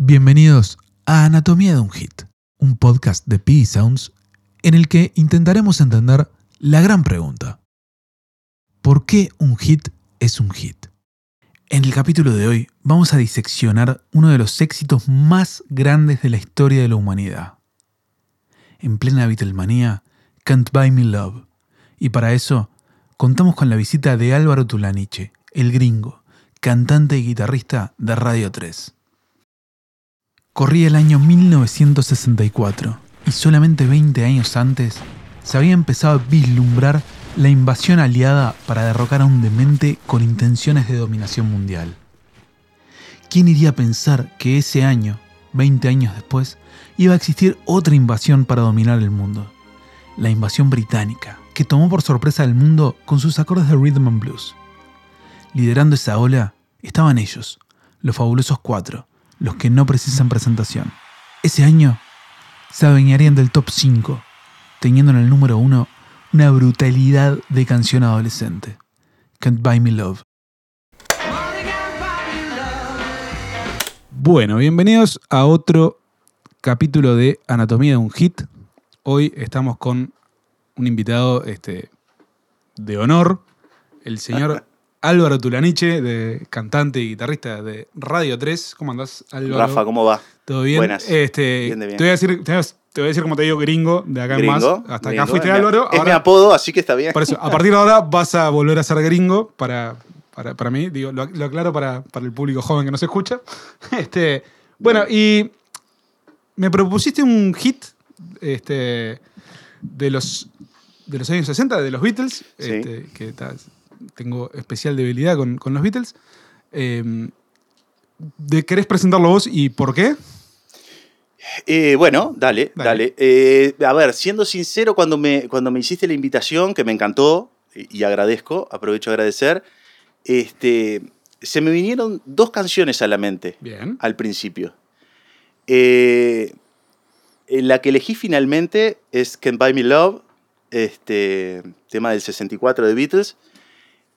Bienvenidos a Anatomía de un Hit, un podcast de P Sounds en el que intentaremos entender la gran pregunta. ¿Por qué un hit es un hit? En el capítulo de hoy vamos a diseccionar uno de los éxitos más grandes de la historia de la humanidad. En plena Beatlemanía, Can't Buy Me Love. Y para eso, contamos con la visita de Álvaro Tulaniche, el gringo, cantante y guitarrista de Radio 3. Corría el año 1964 y solamente 20 años antes se había empezado a vislumbrar la invasión aliada para derrocar a un demente con intenciones de dominación mundial. ¿Quién iría a pensar que ese año, 20 años después, iba a existir otra invasión para dominar el mundo? La invasión británica, que tomó por sorpresa al mundo con sus acordes de rhythm and blues. Liderando esa ola estaban ellos, los fabulosos cuatro, los que no precisan presentación. Ese año se adueñarían del top 5, teniendo en el número 1 una brutalidad de canción adolescente. Can't Buy Me Love. Bueno, bienvenidos a otro capítulo de Anatomía de un Hit. Hoy estamos con un invitado este, de honor, el señor Álvaro Tulaniche, de cantante y guitarrista de Radio 3. ¿Cómo andás, Álvaro? Rafa, ¿cómo va? ¿Todo bien? Buenas. Este, Bien de bien. Te, voy a decir, te, voy a- te voy a decir como te digo gringo, de acá en más. Gringo, Hasta gringo, acá fuiste es Álvaro. Es mi apodo, así que está bien. por eso, a partir de ahora vas a volver a ser gringo para, para, para mí. Digo, lo, lo aclaro para, para el público joven que nos escucha. Este, bueno, y me propusiste un hit este, de, los, de los años 60, de los Beatles, Sí. este, que tengo especial debilidad con, con los Beatles. Eh, de, ¿Querés presentarlo vos y por qué? Eh, bueno, dale, Dale. dale. Eh, a ver, siendo sincero, cuando me, cuando me hiciste la invitación, que me encantó y, y agradezco, aprovecho a agradecer, este, se me vinieron dos canciones a la mente Bien. al principio. Eh, la que elegí finalmente es Can't Buy Me Love, este, tema del 64 de Beatles.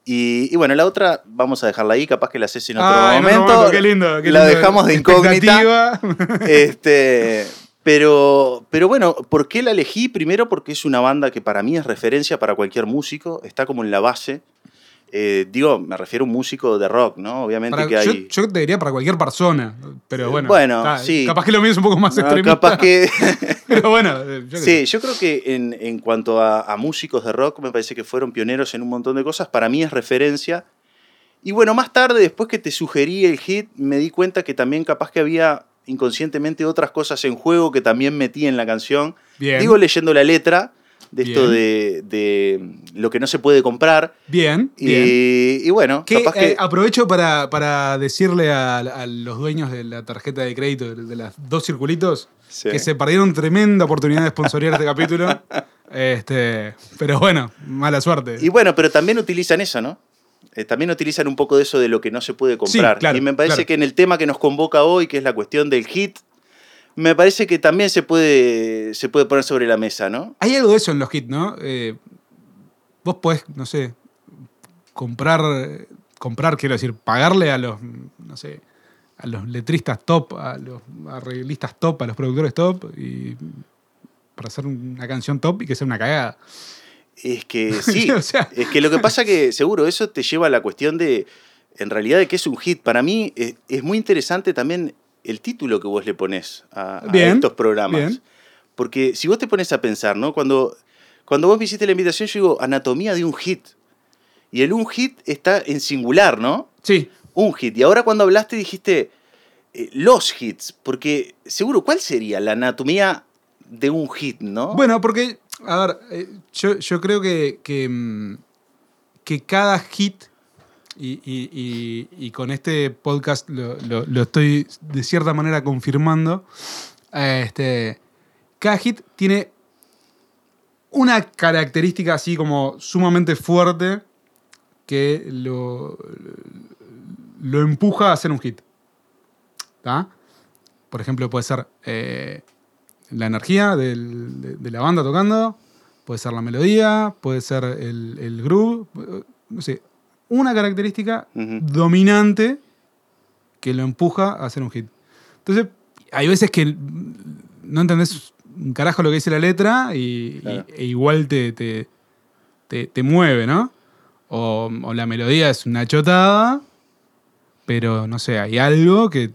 Y, y bueno, la otra vamos a dejarla ahí, capaz que la haces en otro Ah, en otro momento. qué lindo, qué la lindo. dejamos de incógnita. Este, pero, pero bueno, ¿por qué la elegí? Primero porque es una banda que para mí es referencia para cualquier músico, está como en la base. Eh, digo, me refiero a un músico de rock, ¿no? Obviamente Para- que yo, hay... yo te diría para cualquier persona, pero bueno. Bueno, está, sí. Capaz que lo mío es un poco más No, extremista. capaz que... Pero bueno, eh, yo Sí, sé. yo creo que en, en cuanto a, a músicos de rock, me parece que fueron pioneros en un montón de cosas. Para mí es referencia. Y bueno, más tarde, después que te sugerí el hit, me di cuenta que también capaz que había inconscientemente otras cosas en juego que también metí en la canción. Bien. Digo leyendo la letra de esto de, de lo que no se puede comprar. bien, Y, bien. y bueno, Que, capaz que... eh, aprovecho para, para decirle a, a los dueños de la tarjeta de crédito de, de las dos circulitos Sí. que se perdieron tremenda oportunidad de sponsorear este capítulo. Este, pero bueno, mala suerte. Y bueno, pero también utilizan eso, ¿no? Eh, también utilizan un poco de eso de lo que no se puede comprar. claro, y me parece claro. que en el tema que nos convoca hoy, que es la cuestión del hit, me parece que también se puede, se puede poner sobre la mesa, ¿no? Hay algo de eso en los hits, ¿no? Eh, vos podés, no sé, comprar, eh, comprar, quiero decir, pagarle a los, no sé, a los letristas top, a los arreglistas top, a los productores top, y para hacer una canción top y que sea una cagada. Es que sí, O sea- es que lo que pasa que seguro eso te lleva a la cuestión de, en realidad, de qué es un hit. Para mí es, es muy interesante también el título que vos le pones a, estos programas. bien. Porque si vos te pones a pensar, ¿no? Cuando, cuando vos me hiciste la invitación, yo digo, anatomía de un hit. Y el un hit está en singular, ¿no? Sí, Un hit. Y ahora cuando hablaste dijiste eh, los hits. Porque seguro, ¿cuál sería la anatomía de un hit, no? Bueno, porque, a ver, eh, yo, yo creo que, que, mm, que cada hit, y, y- y- con este podcast lo, lo- estoy de cierta manera confirmando, este, cada hit tiene una característica así como sumamente fuerte que lo, lo empuja a ser un hit. ¿Tá? Por ejemplo, puede ser eh, la energía de, de la banda tocando, puede ser la melodía, puede ser el, el groove, eh, no sé, una característica dominante que lo empuja a hacer un hit. Entonces, hay veces que no entendés un carajo lo que dice la letra y, Claro. y- e igual te, te, te- te mueve, ¿no? O, o la melodía es una chotada, pero no sé, hay algo que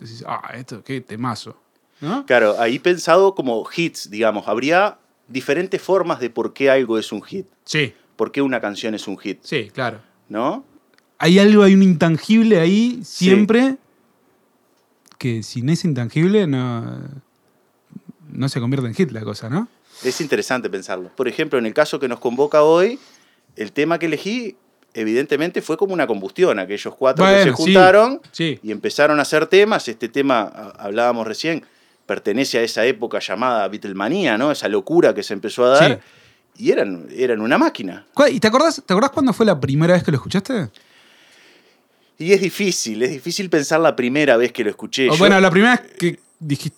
decís, ah, esto qué temazo, ¿no? Claro, ahí pensado como hits, digamos. Habría diferentes formas de por qué algo es un hit. Sí, ¿Por qué una canción es un hit? sí, claro. ¿No? Hay algo, hay un intangible ahí siempre que sin ese intangible no, no se convierte en hit la cosa, ¿no? Es interesante pensarlo. Por ejemplo, en el caso que nos convoca hoy, el tema que elegí, evidentemente, fue como una combustión. Aquellos cuatro que se sí. juntaron Sí, y empezaron a hacer temas. Este tema, hablábamos recién, pertenece a esa época llamada Beatlemanía, ¿no? Esa locura que se empezó a dar. Y eran, eran una máquina. ¿Cuál- ¿Y te acordás, te acordás cuándo fue la primera vez que lo escuchaste? Y es difícil, es difícil pensar la primera vez que lo escuché. O Yo- bueno, la primera vez que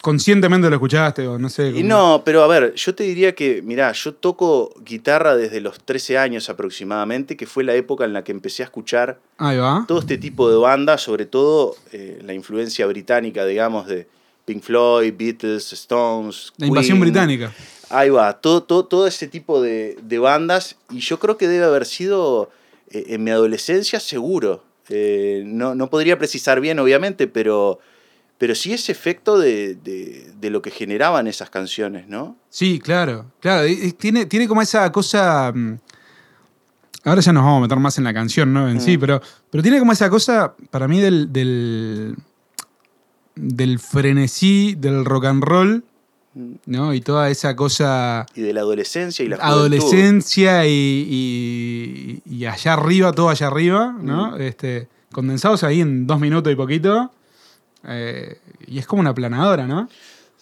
conscientemente lo escuchaste, o no sé. Y como- no, pero a ver, yo te diría que, mirá, yo toco guitarra desde los 13 años aproximadamente, que fue la época en la que empecé a escuchar Ahí va. todo este tipo de bandas, sobre todo eh, la influencia británica, digamos, de Pink Floyd, Beatles, Stones. La invasión Queen. británica. Ahí va, todo, todo, todo ese tipo de, de bandas, y yo creo que debe haber sido eh, en mi adolescencia seguro. Eh, no, no podría precisar bien, obviamente, pero, pero sí ese efecto de, de- de lo que generaban esas canciones, ¿no? Sí, claro. Claro, tiene, tiene como esa cosa. mm, Ahora ya nos vamos a meter más en la canción, ¿no? En sí, Mm. pero, pero tiene como esa cosa, para mí, del, del, del frenesí del rock and roll. ¿No? Y toda esa cosa. Y de la adolescencia y la adolescencia y, y- y allá arriba, todo allá arriba, ¿no? Mm. Este, condensados ahí en dos minutos y poquito. Eh, y es como una planadora, ¿no?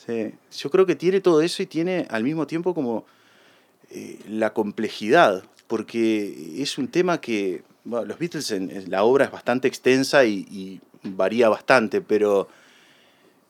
Sí, yo creo que tiene todo eso y tiene al mismo tiempo como eh, la complejidad, porque es un tema que, bueno, los Beatles, en, en la obra es bastante extensa y, y varía bastante, pero,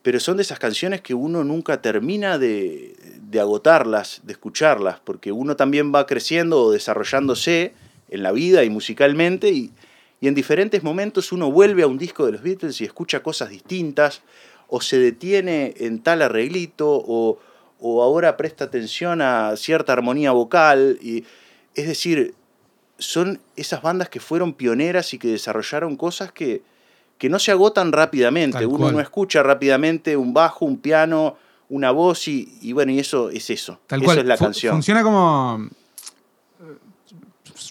pero son de esas canciones que uno nunca termina de, de agotarlas, de escucharlas, porque uno también va creciendo o desarrollándose en la vida y musicalmente y, y en diferentes momentos uno vuelve a un disco de los Beatles y escucha cosas distintas o se detiene en tal arreglito o, o ahora presta atención a cierta armonía vocal. Y, es decir, son esas bandas que fueron pioneras y que desarrollaron cosas que, que no se agotan rápidamente. Tal Uno cual. no escucha rápidamente un bajo, un piano, una voz y, y bueno, y eso es eso. Tal eso cual. es la Fu- canción. Funciona como. eh,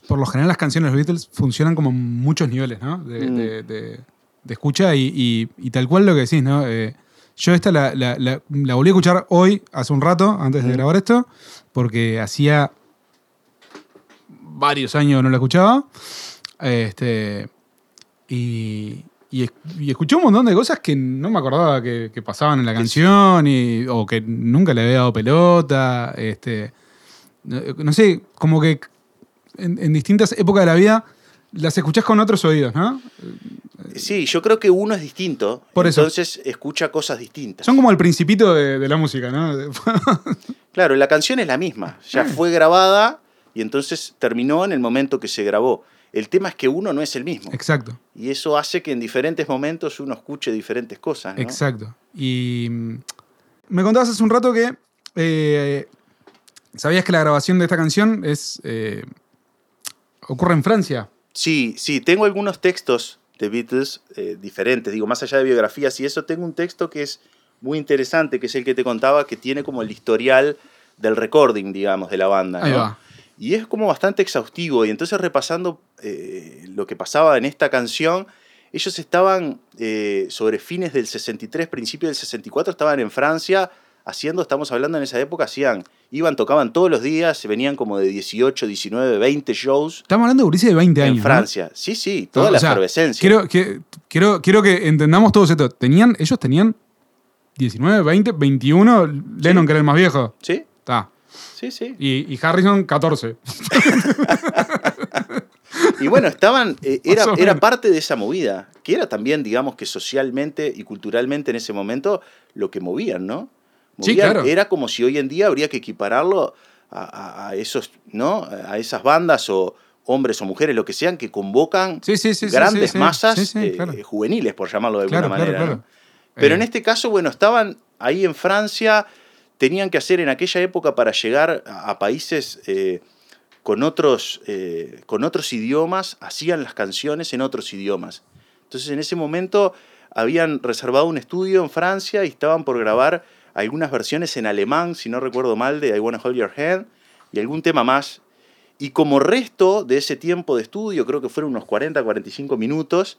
Por lo general, las canciones de los Beatles funcionan como muchos niveles, ¿no? De, Mm. de- de- de escucha y, y- y tal cual lo que decís, ¿no? Eh, yo esta la, la- la- la volví a escuchar hoy, hace un rato, antes de Mm. grabar esto, porque hacía varios años no la escuchaba. Este, y, y y escuché un montón de cosas que no me acordaba que, que pasaban en la canción y, o que nunca le había dado pelota. Este, no, no sé, como que en, en distintas épocas de la vida las escuchás con otros oídos, ¿no? Sí, yo creo que uno es distinto, Por eso. entonces escucha cosas distintas. Son como el principito de, de la música, ¿no? Claro, la canción es la misma, ya Eh. fue grabada y entonces terminó en el momento que se grabó. El tema es que uno no es el mismo. Exacto. Y eso hace que en diferentes momentos uno escuche diferentes cosas. ¿no? Exacto. Y mm, me contabas hace un rato que eh, sabías que la grabación de esta canción es eh, ocurre en Francia. Sí, sí, tengo algunos textos de Beatles eh, diferentes. Digo, más allá de biografías y eso, tengo un texto que es muy interesante, que es el que te contaba, que tiene como el historial del recording, digamos, de la banda. Ahí ¿no? va. Y es como bastante exhaustivo. Y entonces repasando eh, lo que pasaba en esta canción, ellos estaban eh, sobre fines del 63, principio del 64, estaban en Francia haciendo, estamos hablando en esa época, hacían, iban, tocaban todos los días, se venían como de 18, 19, 20 shows Estamos hablando de Guricia de 20 años. en ¿no? Francia. Sí, sí, toda O la sea, efervescencia. Quiero que, quiero, quiero que entendamos todos esto. Tenían, ellos tenían 19, 20, 21. Lennon, que era el más viejo. Sí, Está. Sí, sí. Y, y Harrison, 14. Y bueno, estaban, eh, era, era parte de esa movida, que era también, digamos, que socialmente y culturalmente en ese momento lo que movían, ¿no? Sí, Movían- claro. Era como si hoy en día habría que equipararlo a, a- a esos, ¿no? A esas bandas o hombres o mujeres, lo que sean, que convocan Sí, sí, sí. sí, grandes sí, sí. masas Sí, sí, eh, claro. juveniles, por llamarlo de alguna Claro, claro, manera. claro. ¿no? Pero Eh, en este caso, bueno, estaban ahí en Francia, tenían que hacer en aquella época para llegar a, países eh, con, otros, eh, con otros idiomas, hacían las canciones en otros idiomas. Entonces en ese momento habían reservado un estudio en Francia y estaban por grabar algunas versiones en alemán, si no recuerdo mal, de I Wanna Hold Your Hand y algún tema más. Y como resto de ese tiempo de estudio, creo que fueron unos 40, 45 minutos,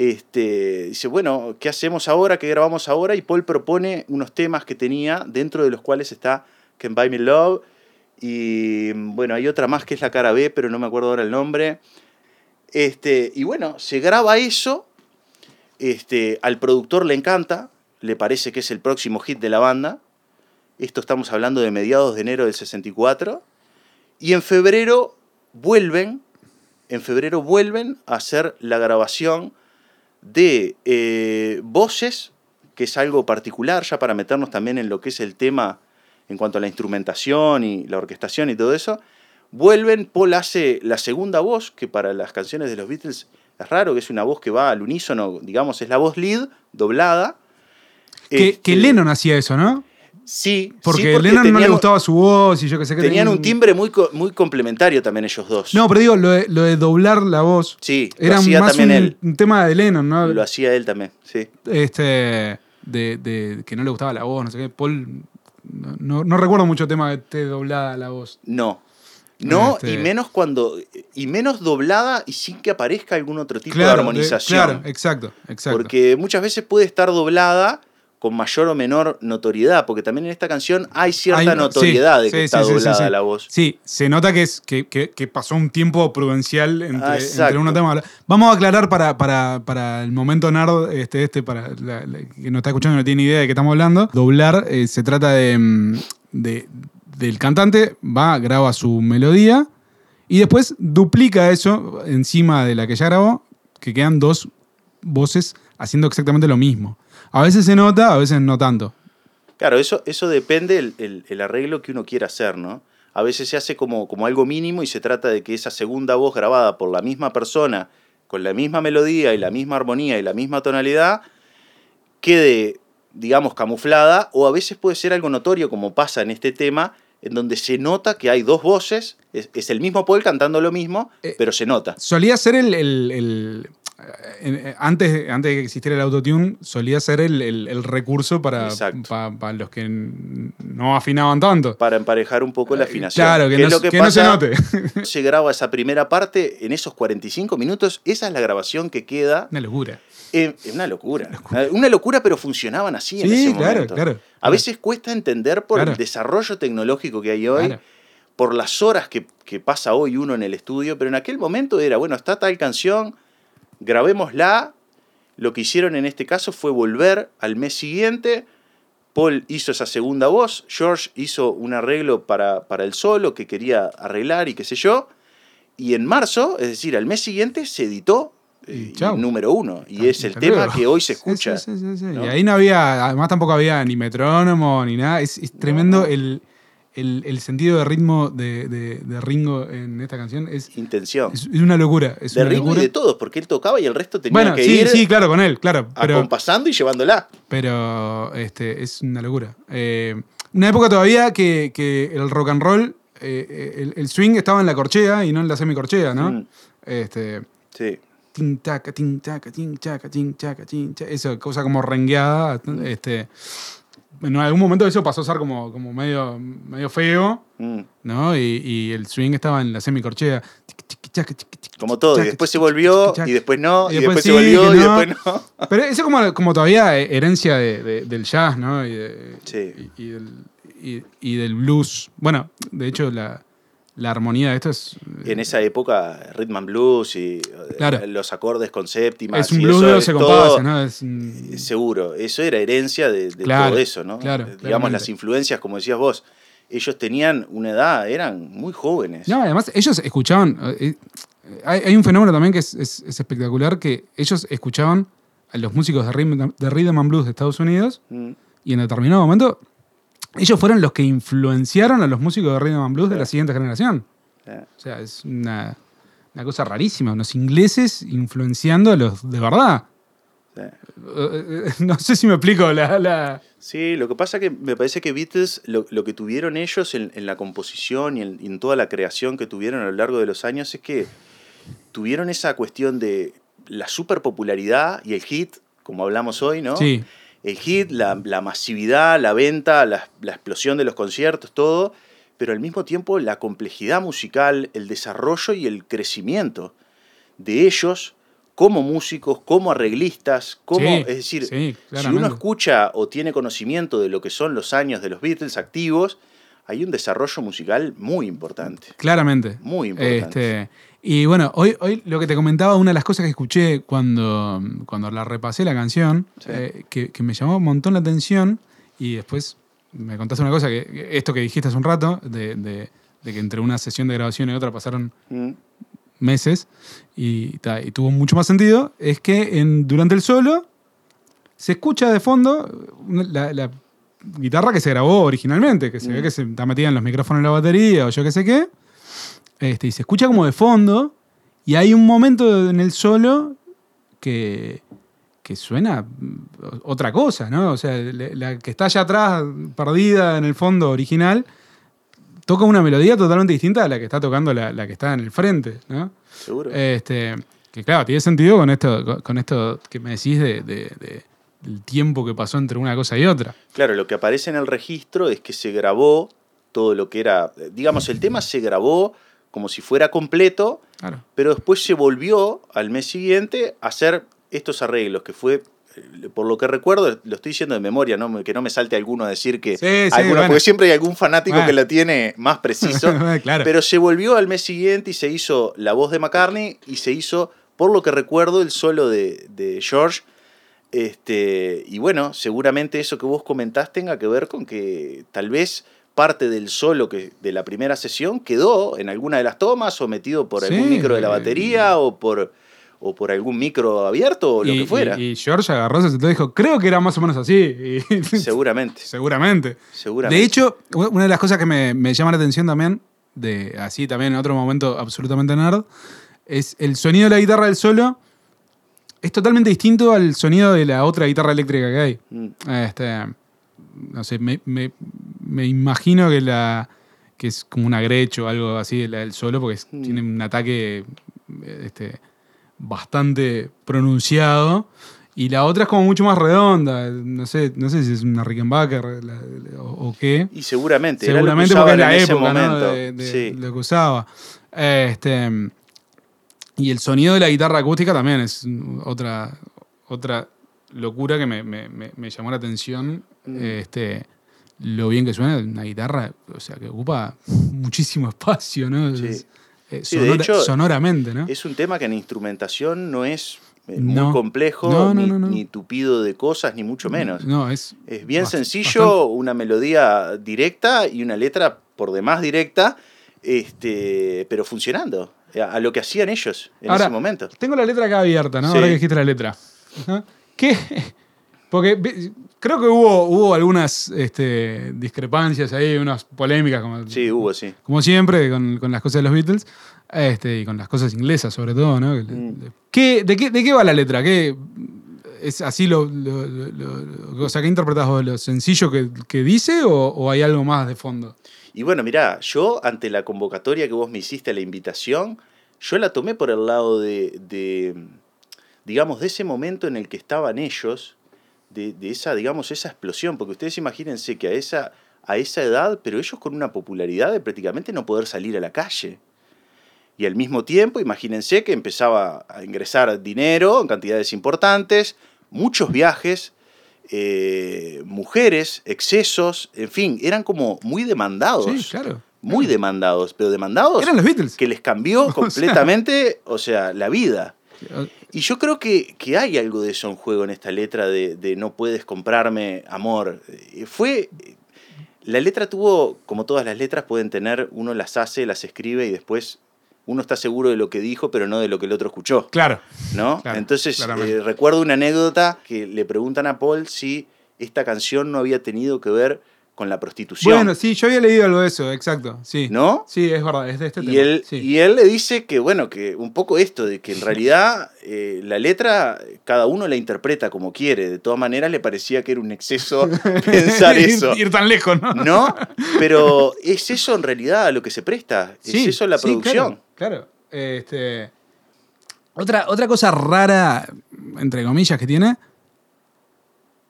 este, dice, bueno, ¿qué hacemos ahora? ¿Qué grabamos ahora? Y Paul propone unos temas que tenía, dentro de los cuales está Can Buy Me Love. Y bueno, hay otra más que es la cara B, pero no me acuerdo ahora el nombre. Este, y bueno, se graba eso. Este, al productor le encanta, le parece que es el próximo hit de la banda. Esto estamos hablando de mediados de enero del 64. Y en febrero vuelven, en febrero vuelven a hacer la grabación de eh, voces, que es algo particular, ya para meternos también en lo que es el tema en cuanto a la instrumentación y la orquestación y todo eso. Vuelven, Paul hace la segunda voz, que para las canciones de los Beatles es raro, que es una voz que va al unísono, digamos, es la voz lead, doblada. Que, que Este, Lennon hacía eso, ¿no? Sí, Porque, sí, a Lennon no le gustaba su voz y yo que sé que Tenían tenía un timbre muy, muy complementario también ellos dos. No, pero digo, lo de, lo de doblar la voz Sí, lo era hacía más también un, él. un tema de Lennon, ¿no? Lo hacía él también, sí. Este, de, de que no le gustaba la voz, no sé qué. Paul, no, recuerdo mucho tema que esté doblada la voz. No. No, Este- y menos cuando. Y menos doblada y sin que aparezca algún otro tipo de Claro, de- armonización. claro, exacto, exacto. Porque muchas veces puede estar doblada con mayor o menor notoriedad. Porque también en esta canción hay cierta Hay- notoriedad sí, de que sí, está sí, doblada la voz. Sí, se nota que, es, que, que- que pasó un tiempo prudencial entre, Ah, entre uno tema. Vamos a aclarar para, para, para el momento nerd, este, este para la- la- que no está escuchando y no tiene idea de qué estamos hablando. Doblar eh, se trata de, mm, de- del cantante, va, graba su melodía y después duplica eso encima de la que ya grabó, que quedan dos voces haciendo exactamente lo mismo. A veces se nota, a veces no tanto. Claro, eso, eso depende el, el- el arreglo que uno quiera hacer, ¿no? A veces se hace como, como algo mínimo y se trata de que esa segunda voz grabada por la misma persona, con la misma melodía y la misma armonía y la misma tonalidad, quede, digamos, camuflada, o a veces puede ser algo notorio, como pasa en este tema, en donde se nota que hay dos voces, es, es el mismo Paul cantando lo mismo, Eh, pero se nota. Solía ser el. el- el- antes, antes de que existiera el autotune, solía ser el, el- el recurso para, para los que no afinaban tanto. Para emparejar un poco la afinación. Eh, Claro, que, ¿Qué no, es lo que que no se note. Se graba esa primera parte en esos 45 minutos, esa es la grabación que queda Una locura. Eh, Es una locura. Una locura, pero funcionaban así en Sí, ese claro, momento. claro, A claro. veces cuesta entender por Claro. el desarrollo tecnológico que hay hoy, Claro. por las horas que, que pasa hoy uno en el estudio, pero en aquel momento era, bueno, está tal canción, grabémosla. Lo que hicieron en este caso fue volver al mes siguiente. Paul hizo esa segunda voz, George hizo un arreglo para, para el solo que quería arreglar y qué sé yo. Y en marzo, es decir, al mes siguiente, se editó Y eh, chau. número uno. Y es el tema que hoy se escucha. sí, sí, sí, sí. ¿no? Y ahí no había, además tampoco había ni metrónomo ni nada. Es, es tremendo no. El, el- el sentido de ritmo de, de- de Ringo en esta canción. Es, Intención. es, es una locura. Es de una Ringo y de todos, porque él tocaba y el resto tenía Bueno, que sí, ir sí, claro, con él, claro. Pero, acompasando y llevándola. pero este, es una locura. Eh, una época todavía que, que el rock and roll, eh, el, el swing estaba en la corchea y no en la semicorchea, ¿no? Mm, Este, sí. tin taca, tin taca, tin chaca, tin chaca, tin chaca, esa cosa como rengueada. Este, en algún momento eso pasó a ser como, como medio, medio feo, Mm. ¿no? Y, y el swing estaba en la semicorchea. Como todo. Y después se volvió, y después no, Y y después se volvió, y después no. Pero eso es como, como todavía herencia de- de- del jazz, ¿no? Y, de- Sí. y, del, y- y del blues. Bueno, de hecho, la, la armonía de esto es. En esa época, rhythm and blues y eh, Claro. los acordes con séptimas. es un blues de es 12 todo- compases, ¿no? Es Eh, Seguro, eso era herencia de, de Claro, todo eso, ¿no? claro, Eh, Digamos, claramente. las influencias, como decías vos, ellos tenían una edad, eran muy jóvenes. No, además ellos escuchaban. hay, hay un fenómeno también que es, es- es espectacular: que ellos escuchaban a los músicos de rhythm, de rhythm and blues de Estados Unidos Mm, y en determinado momento ellos fueron los que influenciaron a los músicos de rhythm and blues de la siguiente generación. eh. O sea, es una, una cosa rarísima. Unos ingleses influenciando a los de verdad. Sí. Eh, No sé si me explico la... la- Sí, lo que pasa que me parece que Beatles, lo, lo que tuvieron ellos en, en la composición y en, en toda la creación que tuvieron a lo largo de los años es que tuvieron esa cuestión de la superpopularidad y el hit, como hablamos hoy, ¿no? Sí, El hit, la, la masividad, la venta, la, la explosión de los conciertos, todo, pero al mismo tiempo la complejidad musical, el desarrollo y el crecimiento de ellos como músicos, como arreglistas, como, Sí, es decir, sí, si uno escucha o tiene conocimiento de lo que son los años de los Beatles activos, hay un desarrollo musical muy importante. claramente. Muy importante. Este, y bueno, hoy, hoy lo que te comentaba, una de las cosas que escuché cuando, cuando la repasé la canción, Sí. eh, que, que me llamó un montón la atención, y después me contaste una cosa, que, esto que dijiste hace un rato, de, de- de que entre una sesión de grabación y otra pasaron Mm, meses, y, tuvo mucho más sentido, es que en, durante el solo se escucha de fondo la guitarra que se grabó originalmente, que se ve Mm. que se está metida en los micrófonos de la batería o yo qué sé qué, este, y se escucha como de fondo, y hay un momento en el solo que, que suena otra cosa, ¿no? O sea, la, que está allá atrás, perdida en el fondo original, toca una melodía totalmente distinta a la que está tocando la, la que está en el frente, ¿no? seguro. Este, que claro, tiene sentido con esto, con- con esto que me decís de, de- de- del tiempo que pasó entre una cosa y otra. Claro, lo que aparece en el registro es que se grabó todo lo que era, digamos, el tema se grabó como si fuera completo, Claro. pero después se volvió al mes siguiente a hacer estos arreglos, que fue, eh, por lo que recuerdo, lo estoy diciendo de memoria, ¿no? que no me salte alguno a decir que... Sí, sí, alguno, bueno. Porque siempre hay algún fanático Bueno. que la tiene más preciso. claro. Pero se volvió al mes siguiente y se hizo la voz de McCartney y se hizo, por lo que recuerdo, el solo de, de George. Este, y bueno, seguramente eso que vos comentás tenga que ver con que tal vez parte del solo que, de la primera sesión quedó en alguna de las tomas o metido por Sí, algún micro de la eh, batería o por, o por algún micro abierto o lo y, que fuera. y- y George agarró, se y dijo, creo que era más o menos así. Y- Seguramente, Seguramente. seguramente. De hecho, una de las cosas que me, me llama la atención también, de así también en otro momento absolutamente nerd, es el sonido de la guitarra del solo. Es totalmente distinto al sonido de la otra guitarra eléctrica que hay. Mm, Este, no sé, me, me- me imagino que la que es como una Gretsch o algo así, la del solo, porque es- Mm. tiene un ataque este, bastante pronunciado. Y la otra es como mucho más redonda. No sé, no sé si es una Rickenbacker la- la- o, o qué. Y seguramente, era lo que Seguramente porque es la época de, de Sí. lo que usaba. Este, y el sonido de la guitarra acústica también es otra, otra locura que me, me- me- me llamó la atención. Mm. Este, lo bien que suena una guitarra, o sea, que ocupa muchísimo espacio, ¿no? Sí. Es- eh, Sí, de hecho, sonoramente, ¿no? Es un tema que en instrumentación no es eh, muy No. complejo, No, no, ni, ni tupido de cosas, ni mucho menos. No, es. Es bien sencillo, bastante- una melodía directa y una letra por demás directa, este, pero funcionando, a, a lo que hacían ellos en Ahora, ese momento. Tengo la letra acá abierta, ¿no? Sí. Ahora que dijiste la letra. ¿Qué? Porque creo que hubo, hubo algunas este, discrepancias ahí, unas polémicas, como, Sí, hubo, sí. como siempre, con, con las cosas de los Beatles. Este, y con las cosas inglesas, sobre todo, ¿no? Mm. ¿Qué, de, qué, ¿De qué va la letra? ¿Qué, ¿Es así lo, lo- lo- lo- O sea, ¿qué interpretas vos? ¿Lo sencillo que, que dice o, o hay algo más de fondo? Y bueno, mirá, yo ante la convocatoria que vos me hiciste, la invitación, yo la tomé por el lado de, de, digamos, de ese momento en el que estaban ellos, de, de esa, digamos, esa explosión, porque ustedes imagínense que a esa, a esa edad, pero ellos con una popularidad de prácticamente no poder salir a la calle. Y al mismo tiempo, imagínense que empezaba a ingresar dinero en cantidades importantes, muchos viajes, eh, mujeres, excesos, en fin, eran como muy demandados. Sí, claro. Muy demandados, pero demandados Eran los Beatles. que les cambió sea. completamente, o sea, la vida. Y yo creo que, que hay algo de eso en juego en esta letra de, de no puedes comprarme amor. Eh, Fue. La letra tuvo, como todas las letras pueden tener, uno las hace, las escribe y después uno está seguro de lo que dijo, pero no de lo que el otro escuchó. Claro. ¿no? Claro, Entonces, eh, recuerdo una anécdota que le preguntan a Paul si esta canción no había tenido que ver con la prostitución. Bueno, sí, yo había leído algo de eso, exacto. Sí. ¿No? Sí, es verdad, es de este Y tema. él, sí. y él le dice que, bueno, que un poco esto, de que en realidad eh, la letra cada uno la interpreta como quiere. De todas maneras, le parecía que era un exceso pensar Ir- eso. Ir, tan lejos, ¿no? ¿No? Pero es eso en realidad a lo que se presta. Es Sí, eso la sí, producción. Claro, claro. Este, otra, otra cosa rara, entre comillas, que tiene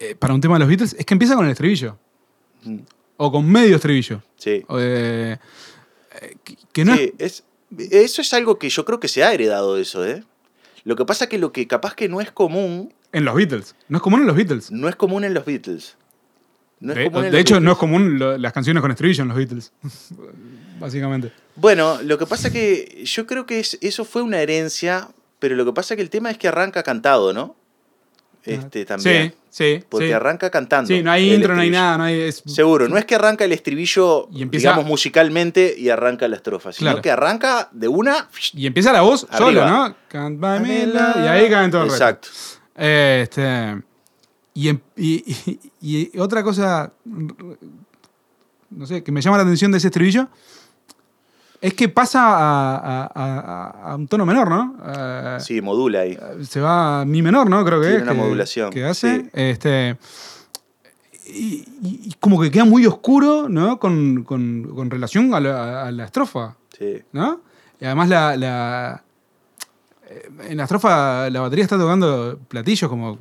eh, para un tema de los Beatles es que empieza con el estribillo. O con medio estribillo. Sí. Eh, que- no Sí, es, eso es algo que yo creo que se ha heredado de eso, ¿eh? Lo que pasa que lo que capaz que no es común, En los Beatles. No es común en los Beatles. no es común en los Beatles. No de hecho, no es común lo- las canciones con estribillo en los Beatles. Básicamente. Bueno, lo que pasa que yo creo que es- eso fue una herencia, pero lo que pasa que el tema es que arranca cantado, ¿no? Este también. Sí, sí. Porque sí. arranca cantando. Sí, no hay intro, no hay nada. No hay, es- Seguro, no es que arranca el estribillo, Y empieza- digamos, musicalmente y arranca la estrofa, sino Claro. que arranca de una. Y empieza la voz Arriba. sola, ¿no? Can't buy me love, y ahí caen todo el resto. Exacto. Este, y, em- y- y- y otra cosa, no sé, que me llama la atención de ese estribillo, es que pasa a, a- a- a un tono menor, ¿no? Eh, Sí, modula ahí. Se va a mi menor, ¿no? Creo que Tiene es. una que- modulación, Que hace. sí. Este, y, como que queda muy oscuro, ¿no? Con, con- con relación a la, estrofa. Sí. ¿no? Y además la, la- en la estrofa la batería está tocando platillos como,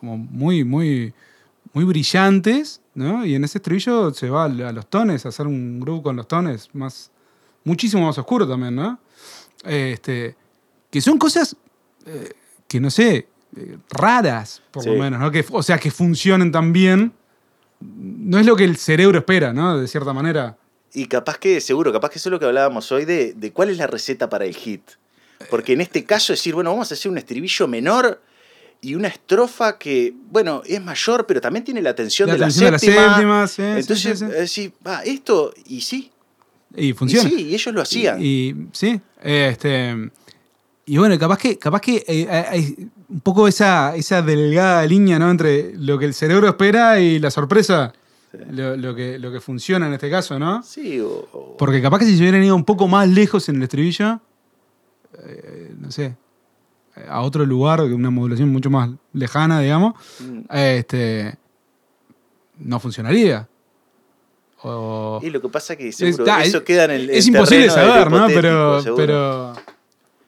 como muy, muy, muy brillantes, ¿no? Y en ese estribillo se va a los tones, a hacer un groove con los tones más, muchísimo más oscuro también, ¿no? Este, que son cosas eh, que no sé, eh, raras, por lo menos, ¿no? Que, o sea, que funcionen tan bien. No es lo que el cerebro espera, ¿no? De cierta manera. Y capaz que, seguro, capaz que eso es lo que hablábamos hoy de, de cuál es la receta para el hit. Porque en este caso decir, bueno, vamos a hacer un estribillo menor y una estrofa que, bueno, es mayor, pero también tiene la tensión, La de, la tensión de la séptima. séptima, sí, Entonces, sí, sí. sí, va, esto, y sí, Y y funciona. sí, y ellos lo hacían. Y, y- sí, este. Y bueno, capaz que, capaz que eh, hay un poco esa, esa delgada línea, ¿no? Entre lo que el cerebro espera y la sorpresa. Lo, lo que, lo que funciona en este caso, ¿no? sí, o, o- Porque capaz que si se hubieran ido un poco más lejos en el estribillo, eh, no sé, a otro lugar, una modulación mucho más lejana, digamos, Mm. este, no funcionaría. O, Y lo que pasa que seguro, Está, eso es- queda en el es el imposible saber, ¿no? Pero, seguro. pero,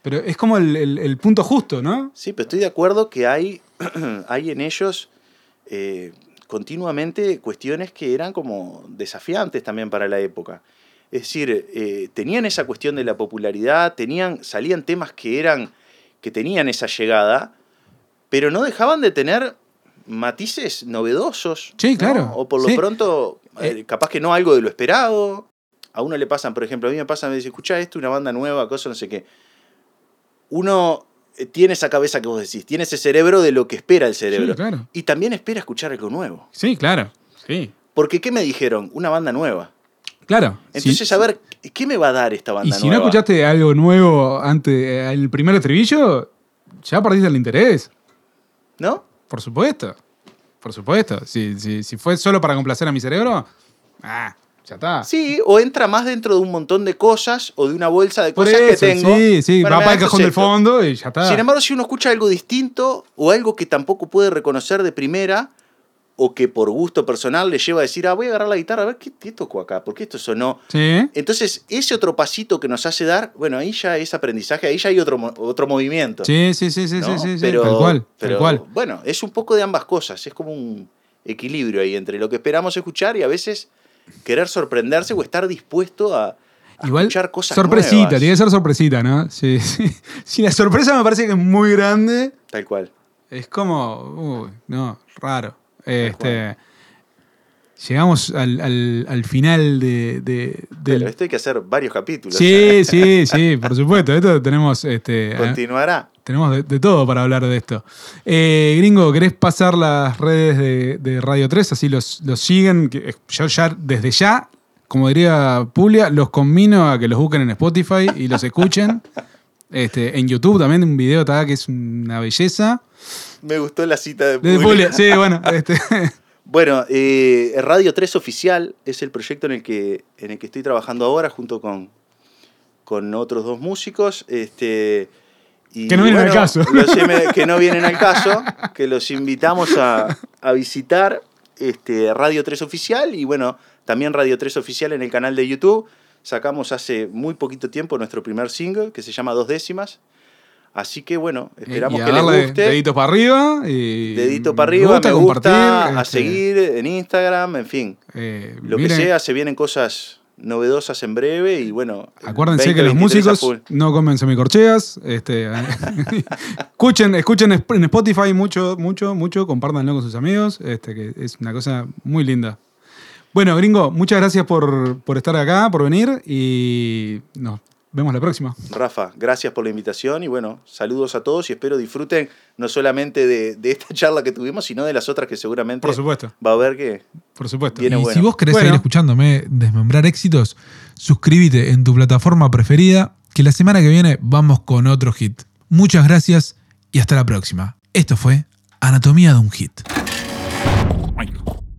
pero es como el, el- el punto justo, ¿no? Sí, pero estoy de acuerdo que hay, hay en ellos eh, continuamente cuestiones que eran como desafiantes también para la época. Es decir, eh, tenían esa cuestión de la popularidad, tenían, salían temas que eran, que tenían esa llegada, pero no dejaban de tener matices novedosos. Sí, ¿no? claro, O por lo sí. pronto, eh, Eh. capaz que no algo de lo esperado. A uno le pasan, por ejemplo, a mí me pasan, me dicen, escucha esto, una banda nueva, cosa, no sé qué. Uno eh, tiene esa cabeza que vos decís, tiene ese cerebro de lo que espera el cerebro. Sí, claro. Y también espera escuchar algo nuevo. Sí, claro. Sí. Porque, ¿qué me dijeron? Una banda nueva. Claro. Entonces, Sí, a ver, ¿qué me va a dar esta banda Y si nueva? no escuchaste algo nuevo antes, eh, el primer estribillo, ya perdiste el interés. ¿No? Por supuesto. Por supuesto. Si, si, si fue solo para complacer a mi cerebro, ah, ya está. Sí, o entra más dentro de un montón de cosas o de una bolsa de Por cosas eso, que tengo. sí, sí, va para el cajón del fondo y ya está. Sin embargo, si uno escucha algo distinto o algo que tampoco puede reconocer de primera o que por gusto personal le lleva a decir, ah, voy a agarrar la guitarra, a ver qué, qué tocó acá, por qué esto sonó. sí. Entonces, ese otro pasito que nos hace dar, bueno, ahí ya es aprendizaje, ahí ya hay otro, otro movimiento. Sí, sí, sí, sí, ¿no? sí, sí, Pero, tal cual, pero, tal cual. Bueno, es un poco de ambas cosas, es como un equilibrio ahí entre lo que esperamos escuchar y a veces querer sorprenderse o estar dispuesto a, a Igual, escuchar cosas sorpresita, nuevas. tiene que ser sorpresita, ¿no? Sí, sí. Si la sorpresa me parece que es muy grande, Tal cual. es como, uy, no, raro. Este, llegamos al, al- al final de, de- del... Pero esto hay que hacer varios capítulos. Sí, sí, sí, por supuesto. Esto tenemos, este, Continuará. tenemos de, de todo para hablar de esto. Eh, gringo, ¿querés pasar las redes de, de Radio 3? Así los, los siguen. Yo ya, desde ya, como diría Pulia, los conmino a que los busquen en Spotify y los escuchen. Este, en YouTube también un video está que es una belleza. Me gustó la cita de De Puli. Pulia, sí, bueno. Este, Bueno, eh, Radio 3 Oficial es el proyecto en el que, en el que estoy trabajando ahora junto con, con otros dos músicos. Este, y Que no vienen al caso. los que no vienen al caso, que los invitamos a, a visitar este, Radio 3 Oficial y bueno, también Radio 3 Oficial en el canal de YouTube. Sacamos hace muy poquito tiempo nuestro primer single que se llama Dos Décimas. Así que bueno, esperamos Y a que les guste. Dedito para arriba. Y Dedito para arriba, me gusta, compartir, a este, seguir en Instagram, en fin. eh, Lo miren, que sea, se vienen cosas novedosas en breve y bueno. Acuérdense que los 2023 a músicos no comen semicorcheas. Este, escuchen, escuchen en Spotify mucho, mucho, mucho. Compártanlo con sus amigos. Este, que es una cosa muy linda. Bueno, gringo, muchas gracias por, por estar acá, por venir y nos vemos la próxima. Rafa, gracias por la invitación y bueno, saludos a todos y espero disfruten no solamente de, de esta charla que tuvimos, sino de las otras que seguramente Por supuesto, va a haber que... por supuesto. Viene y bueno. si vos querés Bueno. seguir escuchándome desmembrar éxitos, suscríbete en tu plataforma preferida, que la semana que viene vamos con otro hit. Muchas gracias y hasta la próxima. Esto fue Anatomía de un Hit.